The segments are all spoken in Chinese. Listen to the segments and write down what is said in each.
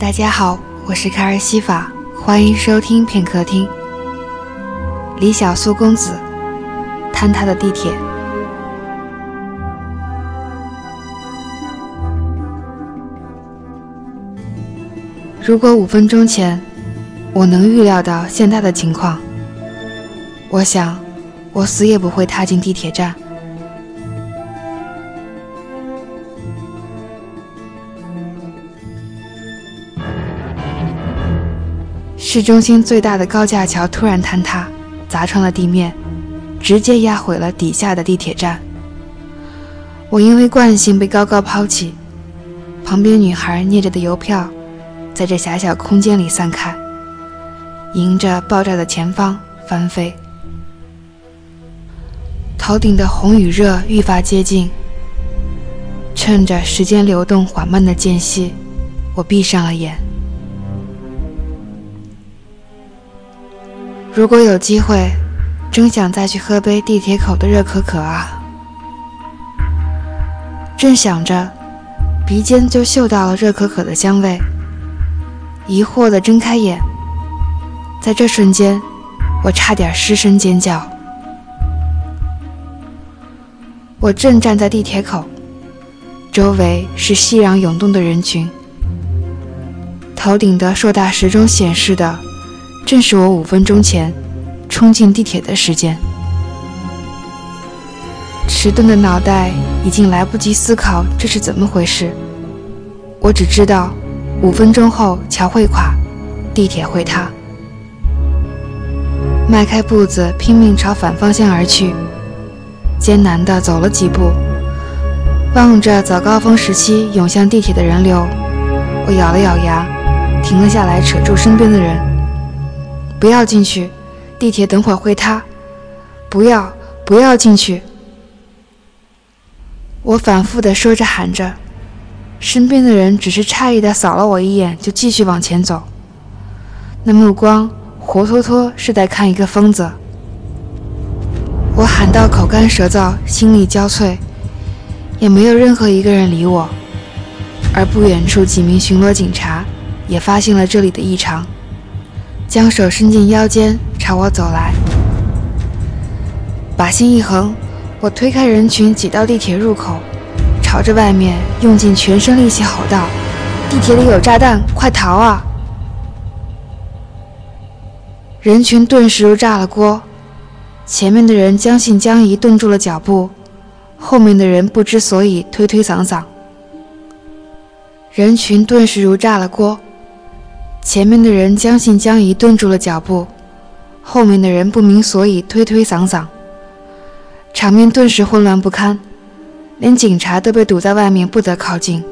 大家好，我是卡尔西法，欢迎收听片刻听。李小苏公子，坍塌的地铁。如果五分钟前我能预料到现在的情况，我想我死也不会踏进地铁站。市中心最大的高架桥突然坍塌，砸穿了地面，直接压毁了底下的地铁站。我因为惯性被高高抛弃，旁边女孩捏着的邮票，在这狭小空间里散开，迎着爆炸的前方翻飞。头顶的红与热愈发接近，趁着时间流动缓慢的间隙，我闭上了眼。如果有机会，真想再去喝杯地铁口的热可可啊！正想着，鼻尖就嗅到了热可可的香味，疑惑地睁开眼。在这瞬间，我差点失声尖叫。我正站在地铁口，周围是熙攘涌动的人群，头顶的硕大时钟显示的。正是我五分钟前冲进地铁的时间。迟钝的脑袋已经来不及思考这是怎么回事，我只知道五分钟后桥会垮，地铁会塌。迈开步子，拼命朝反方向而去，艰难地走了几步，望着早高峰时期涌向地铁的人流，我咬了咬牙，停了下来，扯住身边的人。不要进去，地铁等会儿会塌。不要，不要进去！我反复地说着喊着，身边的人只是诧异地扫了我一眼，就继续往前走。那目光活脱脱是在看一个疯子。我喊到口干舌燥，心力交瘁，也没有任何一个人理我。而不远处几名巡逻警察也发现了这里的异常。将手伸进腰间，朝我走来。把心一横，我推开人群，挤到地铁入口，朝着外面用尽全身力气吼道：“地铁里有炸弹，快逃啊！”人群顿时如炸了锅，前面的人将信将疑，顿住了脚步；后面的人不知所以，推推搡搡。人群顿时如炸了锅。前面的人将信将疑，顿住了脚步；后面的人不明所以，推推搡搡。场面顿时混乱不堪，连警察都被堵在外面，不得靠近。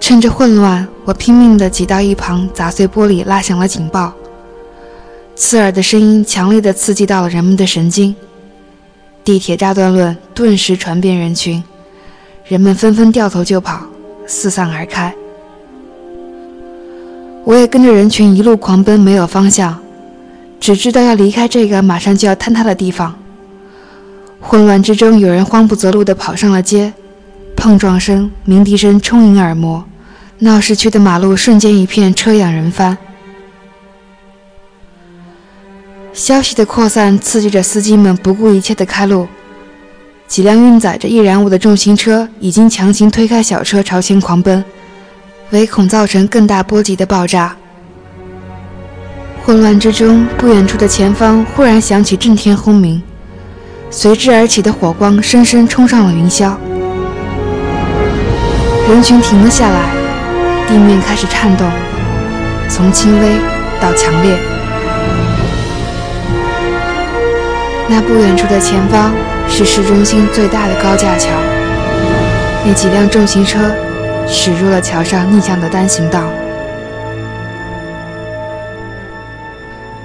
趁着混乱，我拼命地挤到一旁，砸碎玻璃，拉响了警报。刺耳的声音强烈地刺激到了人们的神经，地铁炸断论顿时传遍人群，人们纷纷掉头就跑，四散而开。我也跟着人群一路狂奔，没有方向，只知道要离开这个马上就要坍塌的地方。混乱之中，有人慌不择路地跑上了街，碰撞声、鸣笛声充盈耳膜，闹市区的马路瞬间一片车仰人翻。消息的扩散刺激着司机们不顾一切地开路，几辆运载着易燃物的重型车已经强行推开小车朝前狂奔。唯恐造成更大波及的爆炸。混乱之中，不远处的前方忽然响起震天轰鸣，随之而起的火光深深冲上了云霄。人群停了下来，地面开始颤动，从轻微到强烈。那不远处的前方是市中心最大的高架桥，那几辆重型车。驶入了桥上逆向的单行道，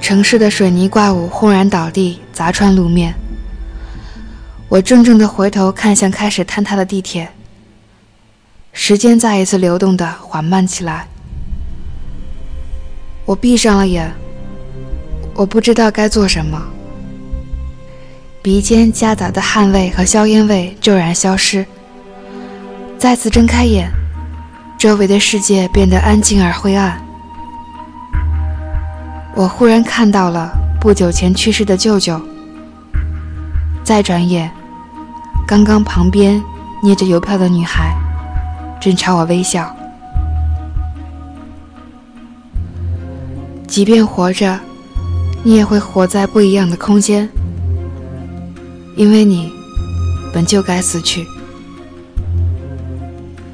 城市的水泥怪物轰然倒地，砸穿路面。我怔怔地回头看向开始坍塌的地铁，时间再一次流动的缓慢起来。我闭上了眼，我不知道该做什么。鼻尖夹杂的汗味和硝烟味骤然消失，再次睁开眼。周围的世界变得安静而灰暗。我忽然看到了不久前去世的舅舅。再转眼，刚刚旁边捏着邮票的女孩正朝我微笑。即便活着，你也会活在不一样的空间，因为你本就该死去。